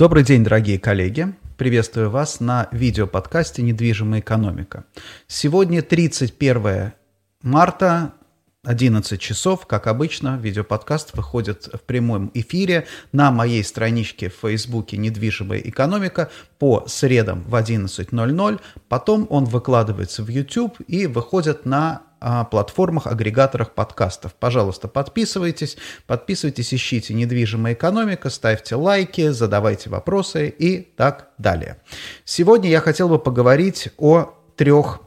Добрый день, дорогие коллеги. Приветствую вас на видеоподкасте «Недвижимая экономика». Сегодня 31 марта, 11 часов, как обычно, видеоподкаст выходит в прямом эфире на моей страничке в Фейсбуке «Недвижимая экономика» по средам в 11.00. Потом он выкладывается в YouTube и выходит на платформах, агрегаторах подкастов. Пожалуйста, подписывайтесь, подписывайтесь, ищите «Недвижимая экономика», ставьте лайки, задавайте вопросы и так далее. Сегодня я хотел бы поговорить о трех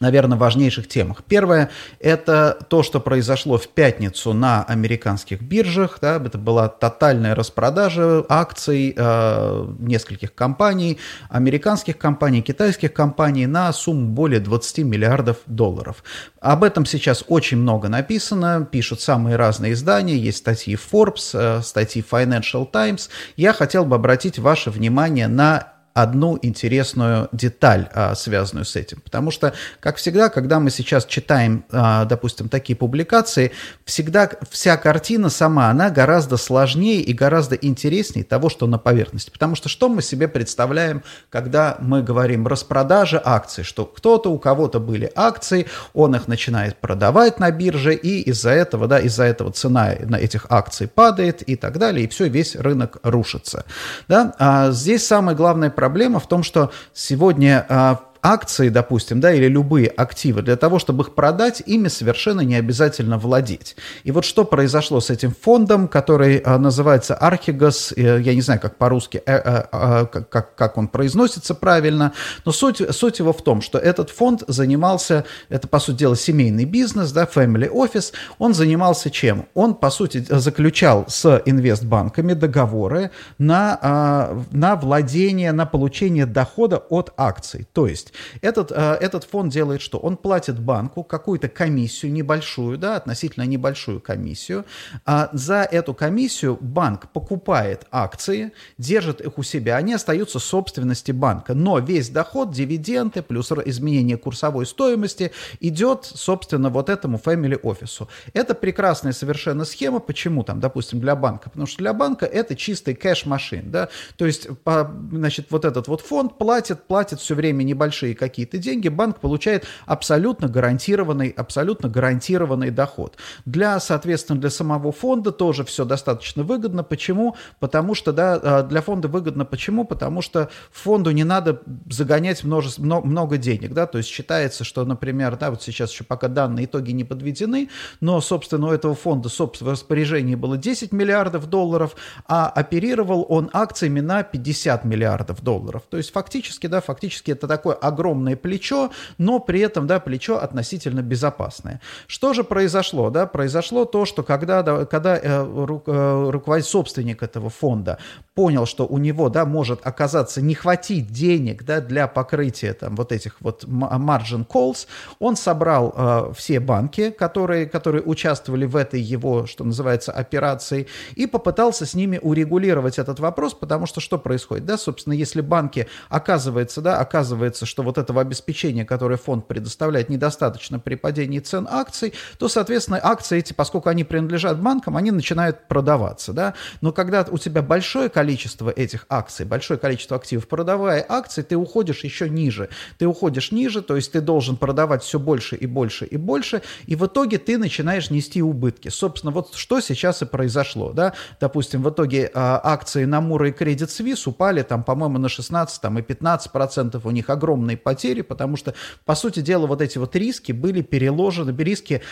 наверное, важнейших темах. Первое – это то, что произошло в пятницу на американских биржах. Да, это была тотальная распродажа акций э, нескольких компаний, американских компаний, китайских компаний на сумму более 20 миллиардов долларов. Об этом сейчас очень много написано, пишут самые разные издания, есть статьи Forbes, э, статьи Financial Times. Я хотел бы обратить ваше внимание на одну интересную деталь, а, связанную с этим. Потому что, как всегда, когда мы сейчас читаем, а, допустим, такие публикации, всегда вся картина сама, она гораздо сложнее и гораздо интереснее того, что на поверхности. Потому что что мы себе представляем, когда мы говорим распродажа акций, что кто-то, у кого-то были акции, он их начинает продавать на бирже, и из-за этого, да, из-за этого цена на этих акций падает и так далее, и все, весь рынок рушится. Да? А здесь самое главное проблема в том, что сегодня а, акции, допустим, да, или любые активы, для того, чтобы их продать, ими совершенно не обязательно владеть. И вот что произошло с этим фондом, который а, называется Архигас, э, я не знаю, как по-русски, э, э, э, как, как он произносится правильно, но суть, суть его в том, что этот фонд занимался, это, по сути дела, семейный бизнес, да, family office, он занимался чем? Он, по сути, заключал с инвестбанками договоры на, э, на владение, на получение дохода от акций. То есть этот, э, этот фонд делает что? Он платит банку какую-то комиссию небольшую, да, относительно небольшую комиссию. А за эту комиссию банк покупает акции, держит их у себя, они остаются собственности банка. Но весь доход, дивиденды плюс изменение курсовой стоимости идет, собственно, вот этому family офису. Это прекрасная совершенно схема. Почему там, допустим, для банка? Потому что для банка это чистый кэш-машин, да, то есть, по, значит, вот этот вот фонд платит, платит все время небольшие большие какие-то деньги, банк получает абсолютно гарантированный, абсолютно гарантированный доход. Для, соответственно, для самого фонда тоже все достаточно выгодно. Почему? Потому что, да, а, для фонда выгодно почему? Потому что фонду не надо загонять множество, много денег, да, то есть считается, что, например, да, вот сейчас еще пока данные итоги не подведены, но, собственно, у этого фонда, собственно, в распоряжении было 10 миллиардов долларов, а оперировал он акциями на 50 миллиардов долларов. То есть фактически, да, фактически это такой огромное плечо, но при этом, да, плечо относительно безопасное. Что же произошло, да? Произошло то, что когда, да, когда э, ру, э, руководитель, собственник этого фонда понял, что у него, да, может оказаться не хватить денег, да, для покрытия там вот этих вот margin calls, он собрал э, все банки, которые, которые участвовали в этой его, что называется, операции, и попытался с ними урегулировать этот вопрос, потому что что происходит, да, собственно, если банки оказывается, да, оказывается, что вот этого обеспечения, которое фонд предоставляет, недостаточно при падении цен акций, то, соответственно, акции эти, поскольку они принадлежат банкам, они начинают продаваться, да. Но когда у тебя большое количество этих акций, большое количество активов, продавая акции, ты уходишь еще ниже. Ты уходишь ниже, то есть ты должен продавать все больше и больше и больше, и в итоге ты начинаешь нести убытки. Собственно, вот что сейчас и произошло, да. Допустим, в итоге а, акции Намура и Credit Suisse упали там, по-моему, на 16 там, и 15 процентов, у них огромные огромные потери, потому что, по сути дела, вот эти вот риски были переложены, риски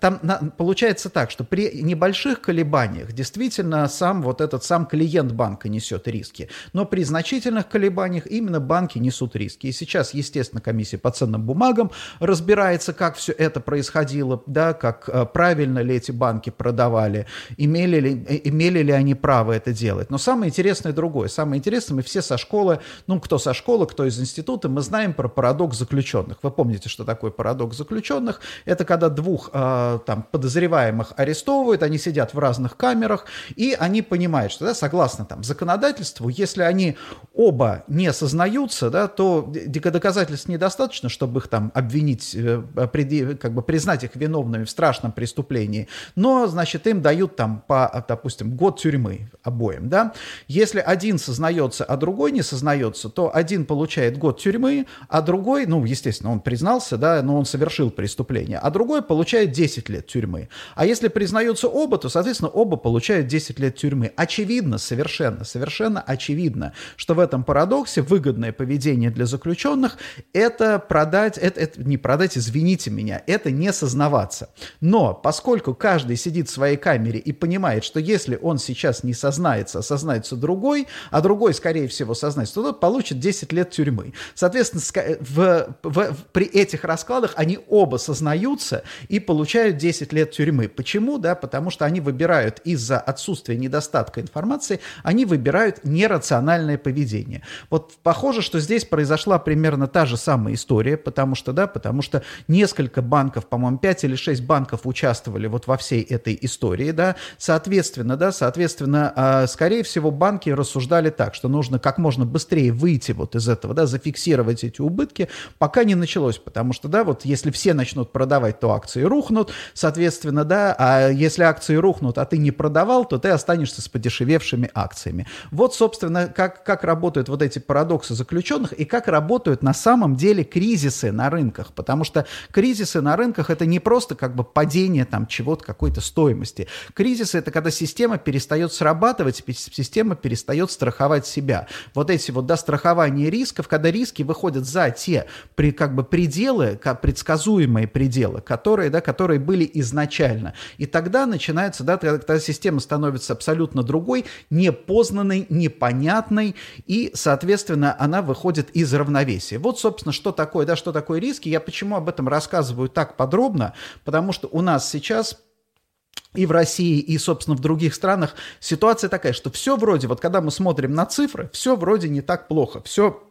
там на, получается так, что при небольших колебаниях действительно сам вот этот сам клиент банка несет риски, но при значительных колебаниях именно банки несут риски. И сейчас, естественно, комиссия по ценным бумагам разбирается, как все это происходило, да, как э, правильно ли эти банки продавали, имели ли, э, имели ли они право это делать. Но самое интересное другое. Самое интересное, мы все со школы, ну, кто со школы, кто из института, мы знаем про парадокс заключенных. Вы помните, что такое парадокс заключенных? Это когда двух э, там подозреваемых арестовывают, они сидят в разных камерах, и они понимают, что, да, согласно там законодательству, если они оба не сознаются, да, то доказательств недостаточно, чтобы их там обвинить, э, как бы признать их виновными в страшном преступлении, но, значит, им дают там по, допустим, год тюрьмы обоим, да. Если один сознается, а другой не сознается, то один получает год тюрьмы, а другой, ну, естественно, он признался, да, но он совершил преступление, а другой получает 10 лет тюрьмы. А если признаются оба, то, соответственно, оба получают 10 лет тюрьмы. Очевидно, совершенно, совершенно очевидно, что в этом парадоксе выгодное поведение для заключенных – это продать, это, это не продать, извините меня, это не сознаваться. Но поскольку каждый сидит в своей камере и понимает, что если он сейчас не сознается, а сознается другой, а другой, скорее всего, сознается, то тот получит 10 лет тюрьмы. Соответственно, в, в, в, при этих раскладах они оба сознаются и получают 10 лет тюрьмы. Почему? Да, потому что они выбирают из-за отсутствия недостатка информации, они выбирают нерациональное поведение. Вот похоже, что здесь произошла примерно та же самая история, потому что, да, потому что несколько банков, по-моему, 5 или 6 банков участвовали вот во всей этой истории, да, соответственно, да, соответственно, а, скорее всего, банки рассуждали так, что нужно как можно быстрее выйти вот из этого, да, зафиксировать эти убытки, пока не началось, потому что, да, вот если все начнут продавать, то акции рухнут, соответственно, да, а если акции рухнут, а ты не продавал, то ты останешься с подешевевшими акциями. Вот, собственно, как, как работают вот эти парадоксы заключенных и как работают на самом деле кризисы на рынках, потому что кризисы на рынках это не просто как бы падение там чего-то, какой-то стоимости. Кризисы это когда система перестает срабатывать, система перестает страховать себя. Вот эти вот, да, страхование рисков, когда риски выходят за те при, как бы пределы, предсказуемые пределы, которые, да, которые были изначально. И тогда начинается, да, тогда система становится абсолютно другой, непознанной, непонятной, и, соответственно, она выходит из равновесия. Вот, собственно, что такое, да, что такое риски. Я почему об этом рассказываю так подробно, потому что у нас сейчас и в России, и, собственно, в других странах ситуация такая, что все вроде, вот когда мы смотрим на цифры, все вроде не так плохо, все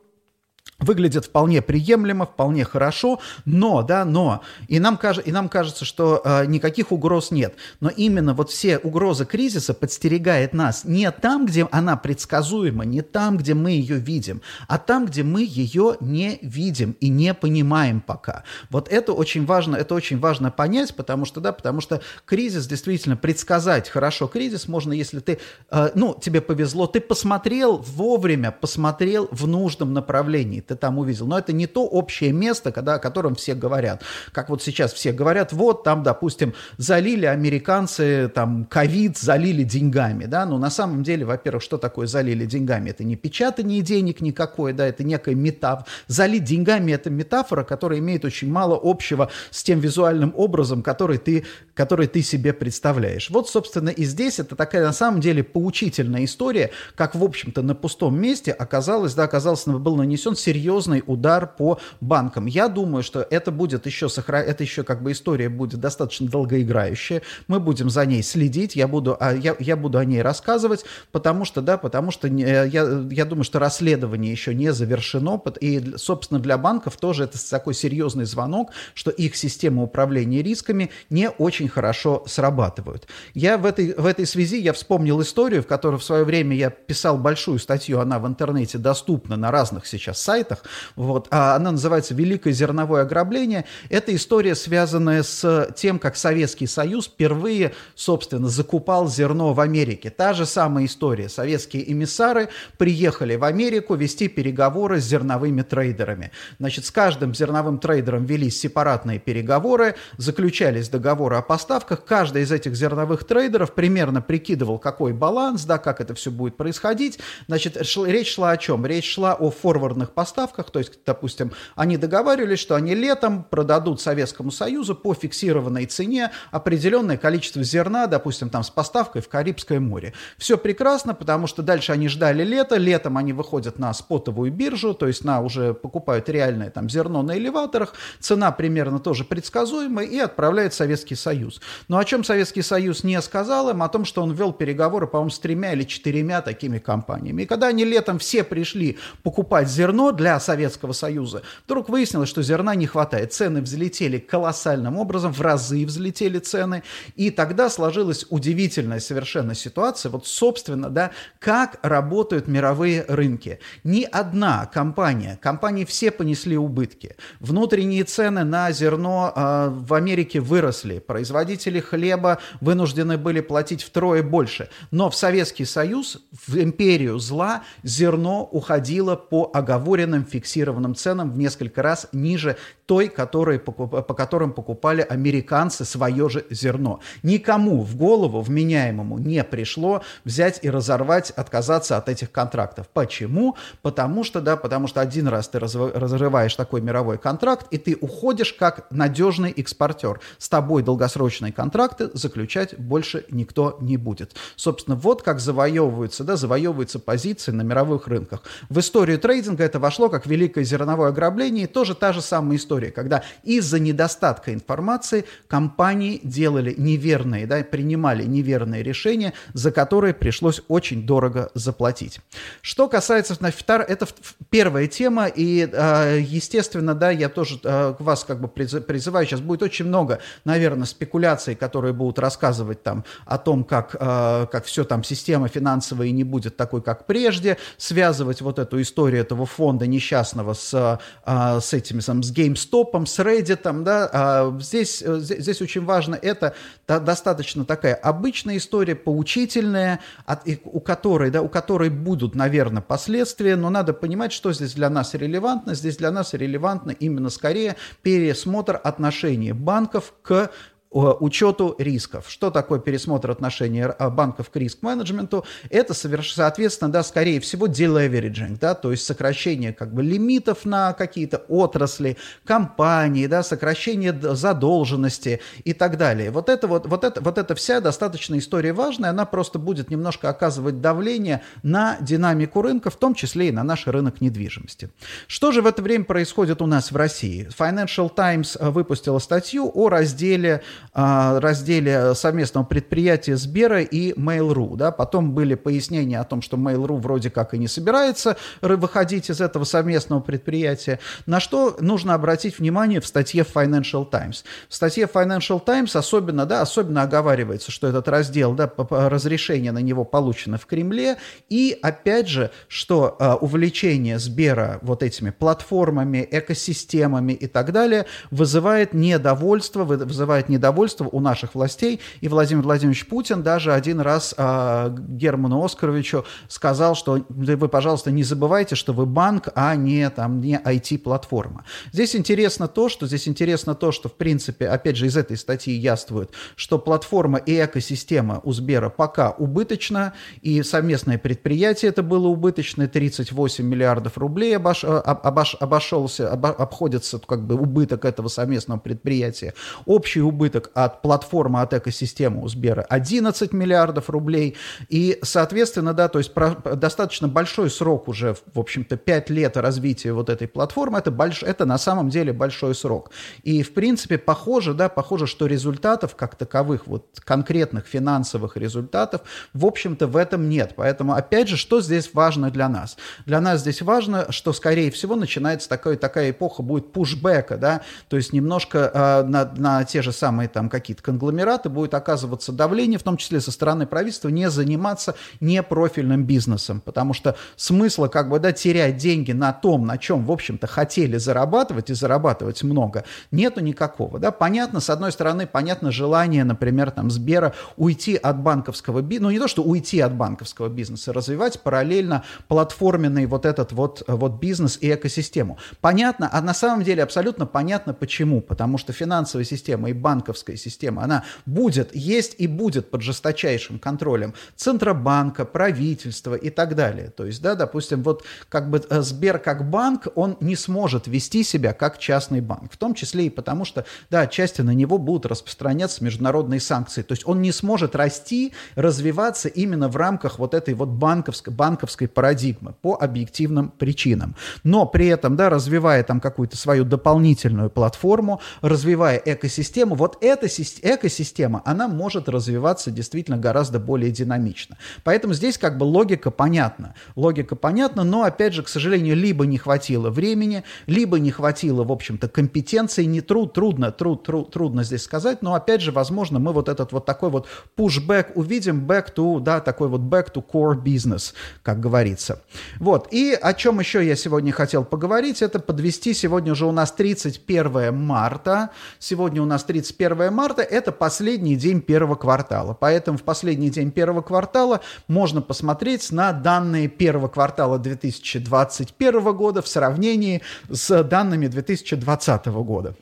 выглядит вполне приемлемо, вполне хорошо, но, да, но, и нам, каж, и нам кажется, что э, никаких угроз нет, но именно вот все угрозы кризиса подстерегает нас не там, где она предсказуема, не там, где мы ее видим, а там, где мы ее не видим и не понимаем пока. Вот это очень важно, это очень важно понять, потому что, да, потому что кризис действительно предсказать хорошо. Кризис можно, если ты, э, ну, тебе повезло, ты посмотрел вовремя, посмотрел в нужном направлении, ты там увидел. Но это не то общее место, когда, о котором все говорят. Как вот сейчас все говорят, вот там, допустим, залили американцы там ковид, залили деньгами, да, но на самом деле, во-первых, что такое залили деньгами? Это не печатание денег никакое, да, это некая метафора. Залить деньгами – это метафора, которая имеет очень мало общего с тем визуальным образом, который ты, который ты себе представляешь. Вот, собственно, и здесь это такая, на самом деле, поучительная история, как, в общем-то, на пустом месте оказалось, да, оказалось, был нанесен серьезный серьезный удар по банкам. Я думаю, что это будет еще сохра... это еще как бы история будет достаточно долгоиграющая. Мы будем за ней следить, я буду, а я, я буду о ней рассказывать, потому что, да, потому что я, я думаю, что расследование еще не завершено, и, собственно, для банков тоже это такой серьезный звонок, что их системы управления рисками не очень хорошо срабатывают. Я в этой, в этой связи я вспомнил историю, в которой в свое время я писал большую статью, она в интернете доступна на разных сейчас сайтах, сайтах. Вот. А она называется «Великое зерновое ограбление». Это история, связанная с тем, как Советский Союз впервые, собственно, закупал зерно в Америке. Та же самая история. Советские эмиссары приехали в Америку вести переговоры с зерновыми трейдерами. Значит, с каждым зерновым трейдером велись сепаратные переговоры, заключались договоры о поставках. Каждый из этих зерновых трейдеров примерно прикидывал, какой баланс, да, как это все будет происходить. Значит, речь шла о чем? Речь шла о форвардных поставках поставках, то есть, допустим, они договаривались, что они летом продадут Советскому Союзу по фиксированной цене определенное количество зерна, допустим, там с поставкой в Карибское море. Все прекрасно, потому что дальше они ждали лета, летом они выходят на спотовую биржу, то есть на уже покупают реальное там зерно на элеваторах, цена примерно тоже предсказуемая и отправляет Советский Союз. Но о чем Советский Союз не сказал им? О том, что он вел переговоры, по-моему, с тремя или четырьмя такими компаниями. И когда они летом все пришли покупать зерно для Советского Союза. Вдруг выяснилось, что зерна не хватает. Цены взлетели колоссальным образом, в разы взлетели цены. И тогда сложилась удивительная совершенно ситуация. Вот, собственно, да, как работают мировые рынки. Ни одна компания, компании все понесли убытки. Внутренние цены на зерно э, в Америке выросли. Производители хлеба вынуждены были платить втрое больше. Но в Советский Союз, в империю зла, зерно уходило по оговоренным фиксированным ценам в несколько раз ниже той, которые, по которым покупали американцы свое же зерно. Никому в голову вменяемому не пришло взять и разорвать, отказаться от этих контрактов. Почему? Потому что, да, потому что один раз ты разрываешь такой мировой контракт, и ты уходишь как надежный экспортер. С тобой долгосрочные контракты заключать больше никто не будет. Собственно, вот как завоевываются, да, завоевываются позиции на мировых рынках. В историю трейдинга это вошло как великое зерновое ограбление, тоже та же самая история, когда из-за недостатка информации компании делали неверные, да, принимали неверные решения, за которые пришлось очень дорого заплатить. Что касается, это первая тема, и, а, естественно, да, я тоже а, вас как бы призываю, сейчас будет очень много, наверное, спекуляций, которые будут рассказывать там о том, как, а, как все там система финансовая не будет такой, как прежде, связывать вот эту историю этого фонда несчастного с, с этими, с GameStop, с Reddit, да, здесь, здесь очень важно это, достаточно такая обычная история, поучительная, от, у которой, да, у которой будут, наверное, последствия, но надо понимать, что здесь для нас релевантно. Здесь для нас релевантно именно скорее пересмотр отношений банков к учету рисков. Что такое пересмотр отношений а, банков к риск-менеджменту? Это, соответственно, да, скорее всего, deleveraging, да, то есть сокращение как бы лимитов на какие-то отрасли, компании, да, сокращение задолженности и так далее. Вот это вот, вот это, вот эта вся достаточно история важная, она просто будет немножко оказывать давление на динамику рынка, в том числе и на наш рынок недвижимости. Что же в это время происходит у нас в России? Financial Times э, выпустила статью о разделе разделе совместного предприятия Сбера и Mail.ru. Да? Потом были пояснения о том, что Mail.ru вроде как и не собирается выходить из этого совместного предприятия. На что нужно обратить внимание в статье Financial Times. В статье Financial Times особенно, да, особенно оговаривается, что этот раздел, да, разрешение на него получено в Кремле. И опять же, что uh, увлечение Сбера вот этими платформами, экосистемами и так далее вызывает недовольство, вызывает недовольство недовольство у наших властей, и Владимир Владимирович Путин даже один раз э, Герману Оскаровичу сказал, что вы, пожалуйста, не забывайте, что вы банк, а не, там, не IT-платформа. Здесь интересно то, что здесь интересно то, что, в принципе, опять же, из этой статьи яствует, что платформа и экосистема у Сбера пока убыточна, и совместное предприятие это было убыточное, 38 миллиардов рублей обош, обош, обошелся, об, обходится как бы убыток этого совместного предприятия. Общий убыток от платформы, от экосистемы у Сбера 11 миллиардов рублей. И, соответственно, да, то есть про, достаточно большой срок уже, в общем-то, 5 лет развития вот этой платформы, это, больш, это на самом деле большой срок. И, в принципе, похоже, да, похоже, что результатов как таковых, вот конкретных финансовых результатов, в общем-то, в этом нет. Поэтому, опять же, что здесь важно для нас? Для нас здесь важно, что, скорее всего, начинается такая, такая эпоха будет пушбека, да, то есть немножко э, на, на те же самые там какие-то конгломераты, будет оказываться давление, в том числе со стороны правительства, не заниматься непрофильным бизнесом, потому что смысла как бы, да, терять деньги на том, на чем, в общем-то, хотели зарабатывать и зарабатывать много, нету никакого, да, понятно, с одной стороны, понятно желание, например, там, Сбера уйти от банковского бизнеса, ну, не то, что уйти от банковского бизнеса, развивать параллельно платформенный вот этот вот, вот бизнес и экосистему. Понятно, а на самом деле абсолютно понятно почему, потому что финансовая система и банковская банковская система, она будет, есть и будет под жесточайшим контролем Центробанка, правительства и так далее. То есть, да, допустим, вот как бы э, Сбер как банк, он не сможет вести себя как частный банк, в том числе и потому, что, да, отчасти на него будут распространяться международные санкции. То есть он не сможет расти, развиваться именно в рамках вот этой вот банковской, банковской парадигмы по объективным причинам. Но при этом, да, развивая там какую-то свою дополнительную платформу, развивая экосистему, вот эта экосистема, она может развиваться действительно гораздо более динамично. Поэтому здесь как бы логика понятна. Логика понятна, но, опять же, к сожалению, либо не хватило времени, либо не хватило, в общем-то, компетенции. Не труд, трудно, труд, труд, трудно здесь сказать, но, опять же, возможно, мы вот этот вот такой вот pushback увидим, back to, да, такой вот back to core business, как говорится. Вот. И о чем еще я сегодня хотел поговорить, это подвести, сегодня уже у нас 31 марта, сегодня у нас 31 марта, это последний день первого квартала, поэтому в последний день первого квартала можно посмотреть на данные первого квартала 2021 года в сравнении с данными 2020 года.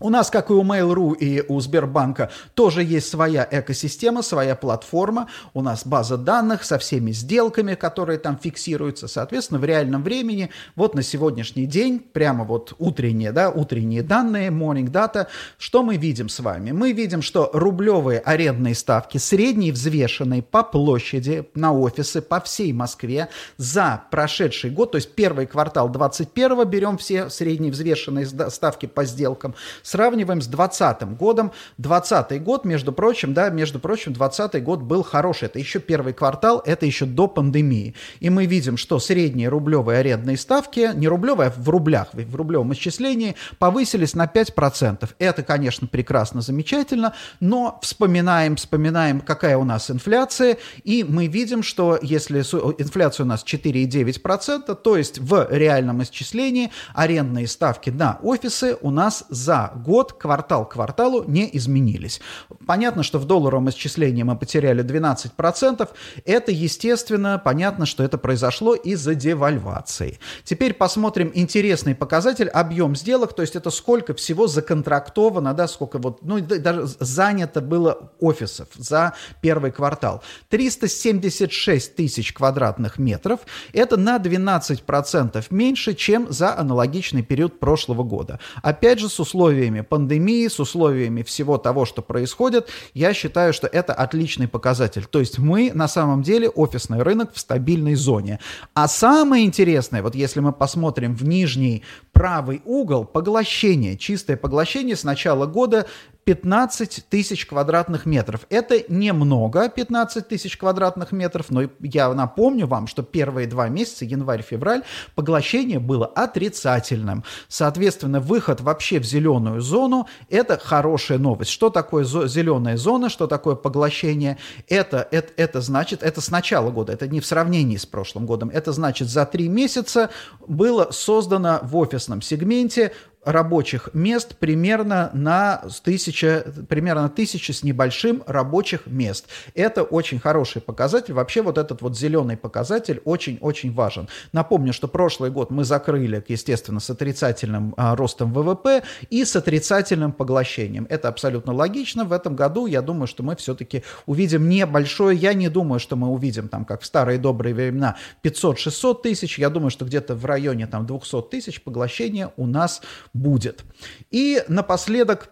У нас, как и у Mail.ru и у Сбербанка, тоже есть своя экосистема, своя платформа. У нас база данных со всеми сделками, которые там фиксируются. Соответственно, в реальном времени, вот на сегодняшний день, прямо вот утренние, да, утренние данные, morning data, что мы видим с вами? Мы видим, что рублевые арендные ставки, средние взвешенные по площади на офисы по всей Москве за прошедший год, то есть первый квартал 21 берем все средние взвешенные ставки по сделкам, Сравниваем с 2020 годом. 2020 год, между прочим, да, между прочим, 2020 год был хороший. Это еще первый квартал, это еще до пандемии. И мы видим, что средние рублевые арендные ставки, не рублевые, а в рублях, в рублевом исчислении, повысились на 5%. Это, конечно, прекрасно, замечательно, но вспоминаем, вспоминаем, какая у нас инфляция, и мы видим, что если инфляция у нас 4,9%, то есть в реальном исчислении арендные ставки на офисы у нас за год, квартал к кварталу не изменились. Понятно, что в долларовом исчислении мы потеряли 12%. Это, естественно, понятно, что это произошло из-за девальвации. Теперь посмотрим интересный показатель, объем сделок, то есть это сколько всего законтрактовано, да, сколько вот, ну, даже занято было офисов за первый квартал. 376 тысяч квадратных метров, это на 12% меньше, чем за аналогичный период прошлого года. Опять же, с условиями условиями пандемии, с условиями всего того, что происходит, я считаю, что это отличный показатель. То есть мы на самом деле офисный рынок в стабильной зоне. А самое интересное, вот если мы посмотрим в нижний правый угол, поглощение, чистое поглощение с начала года 15 тысяч квадратных метров. Это немного, 15 тысяч квадратных метров, но я напомню вам, что первые два месяца, январь-февраль, поглощение было отрицательным. Соответственно, выход вообще в зеленую зону – это хорошая новость. Что такое зеленая зона, что такое поглощение? Это, это, это значит, это с начала года, это не в сравнении с прошлым годом, это значит за три месяца было создано в офисном сегменте рабочих мест примерно на тысяча, примерно тысяча с небольшим рабочих мест. Это очень хороший показатель. Вообще вот этот вот зеленый показатель очень-очень важен. Напомню, что прошлый год мы закрыли, естественно, с отрицательным а, ростом ВВП и с отрицательным поглощением. Это абсолютно логично. В этом году я думаю, что мы все-таки увидим небольшое. Я не думаю, что мы увидим там, как в старые добрые времена, 500-600 тысяч. Я думаю, что где-то в районе там 200 тысяч поглощения у нас будет. И напоследок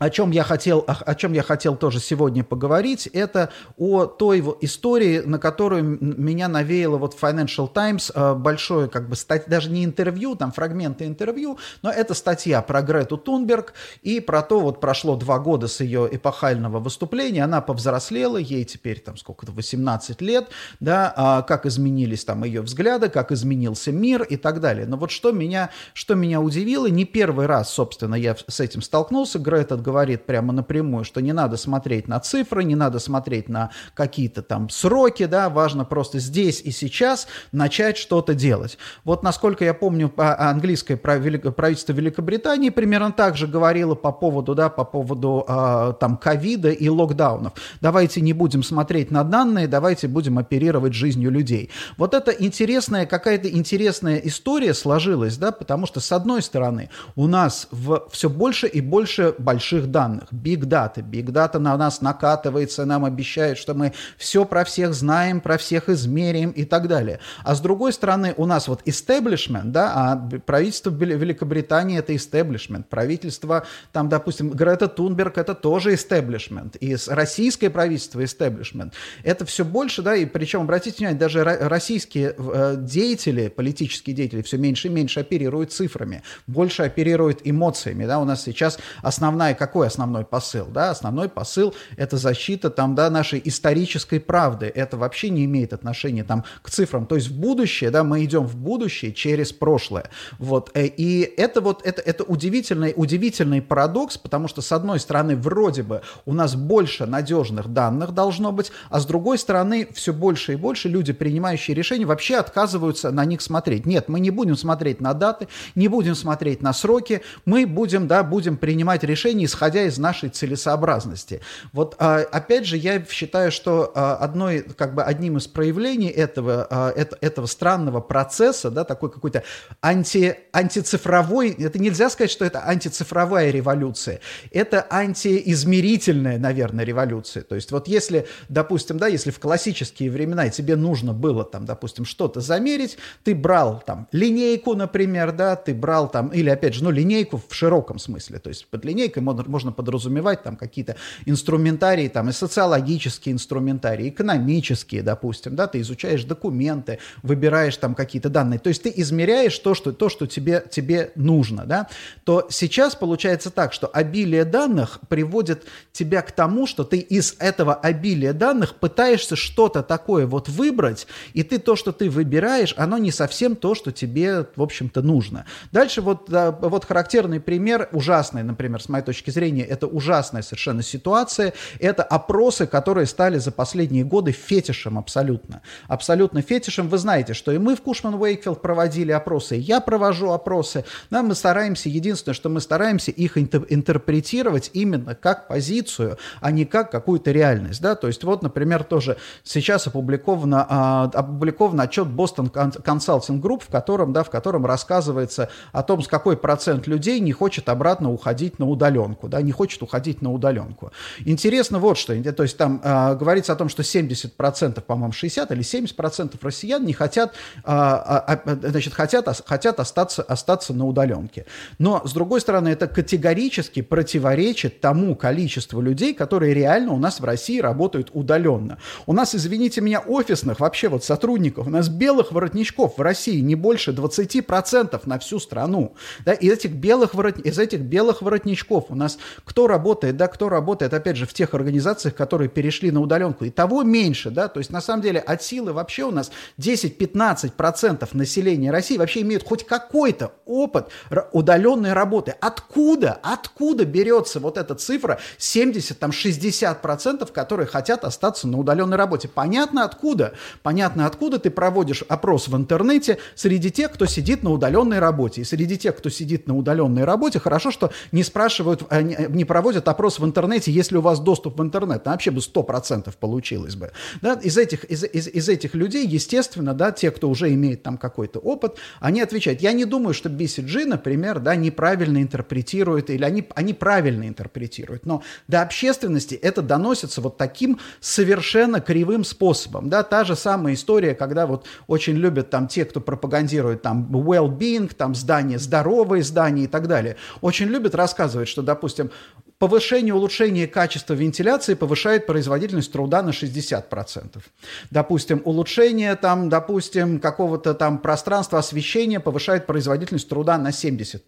о чем я хотел, о, о чем я хотел тоже сегодня поговорить, это о той истории, на которую меня навеяло вот Financial Times э, большое, как бы, стать, даже не интервью, там фрагменты интервью, но это статья про Грету Тунберг и про то, вот прошло два года с ее эпохального выступления, она повзрослела, ей теперь там сколько-то, 18 лет, да, а как изменились там ее взгляды, как изменился мир и так далее. Но вот что меня, что меня удивило, не первый раз, собственно, я с этим столкнулся, Грета говорит прямо напрямую, что не надо смотреть на цифры, не надо смотреть на какие-то там сроки, да, важно просто здесь и сейчас начать что-то делать. Вот насколько я помню, английское правительство Великобритании примерно так же говорило по поводу, да, по поводу э, там ковида и локдаунов. Давайте не будем смотреть на данные, давайте будем оперировать жизнью людей. Вот это интересная, какая-то интересная история сложилась, да, потому что с одной стороны у нас в все больше и больше больших больших данных, big data. Big data на нас накатывается, нам обещают, что мы все про всех знаем, про всех измеряем и так далее. А с другой стороны, у нас вот establishment, да, а правительство Великобритании это establishment, правительство, там, допустим, Грета Тунберг это тоже establishment, и российское правительство establishment. Это все больше, да, и причем, обратите внимание, даже российские э, деятели, политические деятели все меньше и меньше оперируют цифрами, больше оперируют эмоциями, да, у нас сейчас основная, как какой основной посыл? Да? Основной посыл – это защита там, да, нашей исторической правды. Это вообще не имеет отношения там, к цифрам. То есть в будущее, да, мы идем в будущее через прошлое. Вот. Э, и это вот это, это удивительный, удивительный парадокс, потому что, с одной стороны, вроде бы у нас больше надежных данных должно быть, а с другой стороны, все больше и больше люди, принимающие решения, вообще отказываются на них смотреть. Нет, мы не будем смотреть на даты, не будем смотреть на сроки, мы будем, да, будем принимать решения, исходя из нашей целесообразности. Вот, а, опять же, я считаю, что а, одной, как бы одним из проявлений этого, а, этого странного процесса, да, такой какой-то анти, антицифровой, это нельзя сказать, что это антицифровая революция, это антиизмерительная, наверное, революция. То есть вот если, допустим, да, если в классические времена тебе нужно было там, допустим, что-то замерить, ты брал там линейку, например, да, ты брал там, или опять же, ну, линейку в широком смысле, то есть под линейкой можно, можно подразумевать там какие-то инструментарии, там и социологические инструментарии, экономические, допустим, да, ты изучаешь документы, выбираешь там какие-то данные, то есть ты измеряешь то, что, то, что тебе, тебе нужно, да, то сейчас получается так, что обилие данных приводит тебя к тому, что ты из этого обилия данных пытаешься что-то такое вот выбрать, и ты то, что ты выбираешь, оно не совсем то, что тебе, в общем-то, нужно. Дальше вот, вот характерный пример, ужасный, например, с моей точки зрения, это ужасная совершенно ситуация, это опросы, которые стали за последние годы фетишем абсолютно. Абсолютно фетишем. Вы знаете, что и мы в Кушман Уэйкфилд проводили опросы, и я провожу опросы. Да, мы стараемся, единственное, что мы стараемся их интерпретировать именно как позицию, а не как какую-то реальность. Да? То есть вот, например, тоже сейчас опубликовано, а, опубликован отчет Boston Consulting Group, в котором, да, в котором рассказывается о том, с какой процент людей не хочет обратно уходить на удаленку, да, не хочет уходить на удаленку. Интересно вот что, то есть там э, говорится о том, что 70%, по-моему, 60 или 70% россиян не хотят, э, э, значит, хотят, хотят остаться, остаться на удаленке. Но, с другой стороны, это категорически противоречит тому количеству людей, которые реально у нас в России работают удаленно. У нас, извините меня, офисных вообще вот сотрудников, у нас белых воротничков в России не больше 20% на всю страну. Да, из этих белых, ворот... из этих белых воротничков у нас кто работает, да, кто работает, опять же, в тех организациях, которые перешли на удаленку, и того меньше, да, то есть на самом деле от силы вообще у нас 10-15% населения России вообще имеют хоть какой-то опыт удаленной работы. Откуда, откуда берется вот эта цифра 70-60%, которые хотят остаться на удаленной работе? Понятно откуда? Понятно откуда ты проводишь опрос в интернете среди тех, кто сидит на удаленной работе. И среди тех, кто сидит на удаленной работе, хорошо, что не спрашивают, э, не проводят опрос в интернете, если у вас доступ в интернет. Там вообще бы 100% получилось бы. Да? Из, этих, из, из, из этих людей, естественно, да, те, кто уже имеет там какой-то опыт, они отвечают. Я не думаю, что BCG, например, да, неправильно интерпретирует, или они, они правильно интерпретируют. Но до общественности это доносится вот таким совершенно кривым способом. Да? Та же самая история, когда вот очень любят там те, кто пропагандирует там well-being, там здания, здоровые здания и так далее, очень любят рассказывать, что, допустим, System. him Повышение, улучшение качества вентиляции повышает производительность труда на 60%. Допустим, улучшение там, допустим, какого-то там пространства освещения повышает производительность труда на 70%.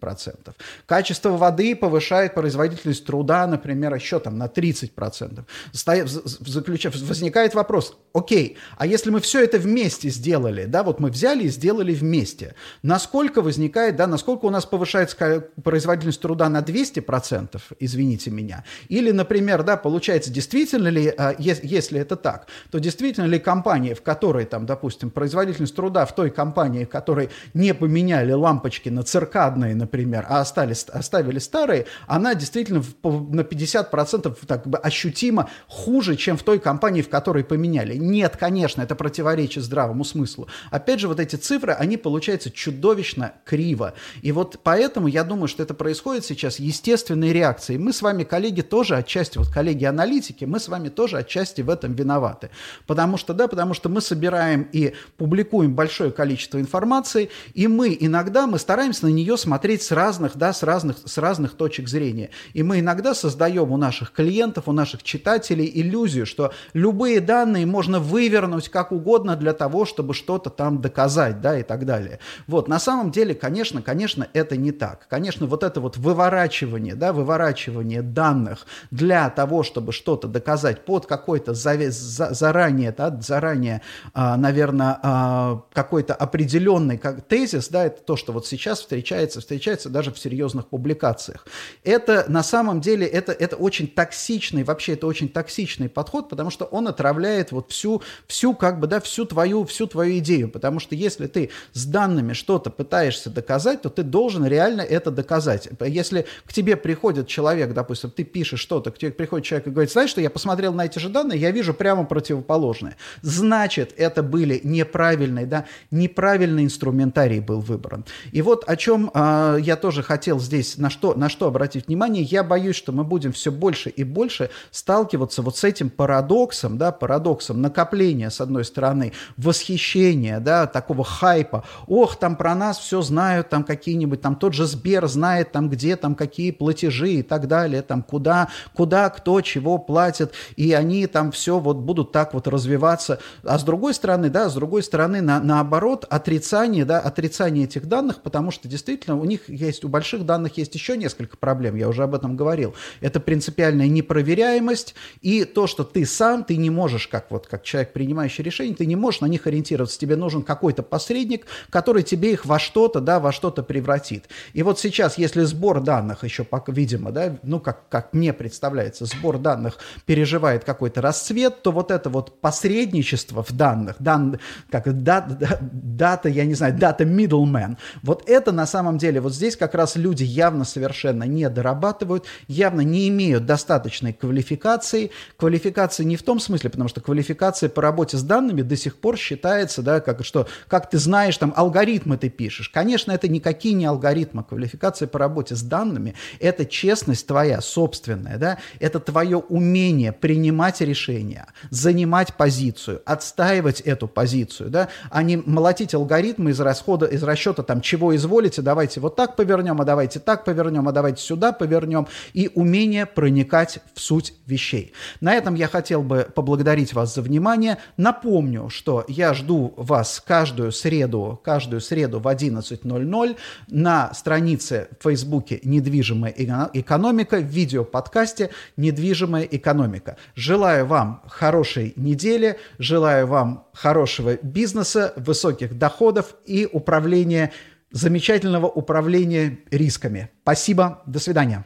Качество воды повышает производительность труда, например, еще там на 30%. Заключав, возникает вопрос, окей, а если мы все это вместе сделали, да, вот мы взяли и сделали вместе, насколько возникает, да, насколько у нас повышается производительность труда на 200%, извините, извините меня. Или, например, да, получается, действительно ли, а, если это так, то действительно ли компания, в которой, там, допустим, производительность труда в той компании, в которой не поменяли лампочки на циркадные, например, а остались, оставили старые, она действительно на 50% так бы ощутимо хуже, чем в той компании, в которой поменяли. Нет, конечно, это противоречит здравому смыслу. Опять же, вот эти цифры, они получаются чудовищно криво. И вот поэтому я думаю, что это происходит сейчас естественной реакцией. Мы с вами вами, коллеги, тоже отчасти, вот коллеги-аналитики, мы с вами тоже отчасти в этом виноваты. Потому что, да, потому что мы собираем и публикуем большое количество информации, и мы иногда, мы стараемся на нее смотреть с разных, да, с разных, с разных точек зрения. И мы иногда создаем у наших клиентов, у наших читателей иллюзию, что любые данные можно вывернуть как угодно для того, чтобы что-то там доказать, да, и так далее. Вот, на самом деле, конечно, конечно, это не так. Конечно, вот это вот выворачивание, да, выворачивание данных для того, чтобы что-то доказать под какой-то заранее, да, заранее, а, наверное, а, какой-то определенный как, тезис, да, это то, что вот сейчас встречается, встречается даже в серьезных публикациях. Это на самом деле, это, это очень токсичный, вообще это очень токсичный подход, потому что он отравляет вот всю, всю как бы, да, всю твою, всю твою идею, потому что если ты с данными что-то пытаешься доказать, то ты должен реально это доказать. Если к тебе приходит человек, допустим, ты пишешь что-то, к тебе приходит человек и говорит, знаешь что, я посмотрел на эти же данные, я вижу прямо противоположное. Значит, это были неправильные, да, неправильный инструментарий был выбран. И вот о чем э, я тоже хотел здесь, на что, на что обратить внимание, я боюсь, что мы будем все больше и больше сталкиваться вот с этим парадоксом, да, парадоксом накопления, с одной стороны, восхищения, да, такого хайпа, ох, там про нас все знают, там какие-нибудь, там тот же Сбер знает, там где, там какие платежи и так далее, там куда, куда, кто, чего платит, и они там все вот будут так вот развиваться. А с другой стороны, да, с другой стороны, на, наоборот, отрицание, да, отрицание этих данных, потому что действительно у них есть, у больших данных есть еще несколько проблем, я уже об этом говорил. Это принципиальная непроверяемость и то, что ты сам, ты не можешь, как вот, как человек, принимающий решение, ты не можешь на них ориентироваться, тебе нужен какой-то посредник, который тебе их во что-то, да, во что-то превратит. И вот сейчас, если сбор данных еще, видимо, да, ну, как, как мне представляется, сбор данных переживает какой-то расцвет, то вот это вот посредничество в данных, дан, как дата, дата, я не знаю, дата middleman, вот это на самом деле, вот здесь как раз люди явно совершенно не дорабатывают, явно не имеют достаточной квалификации. Квалификации не в том смысле, потому что квалификация по работе с данными до сих пор считается, да, как что, как ты знаешь, там, алгоритмы ты пишешь. Конечно, это никакие не алгоритмы. Квалификация по работе с данными – это честность твоя собственная, да, это твое умение принимать решения, занимать позицию, отстаивать эту позицию, да, а не молотить алгоритмы из расхода, из расчета там, чего изволите, давайте вот так повернем, а давайте так повернем, а давайте сюда повернем, и умение проникать в суть вещей. На этом я хотел бы поблагодарить вас за внимание. Напомню, что я жду вас каждую среду, каждую среду в 11.00 на странице в Фейсбуке «Недвижимая экономика» в видеоподкасте «Недвижимая экономика». Желаю вам хорошей недели, желаю вам хорошего бизнеса, высоких доходов и управления, замечательного управления рисками. Спасибо, до свидания.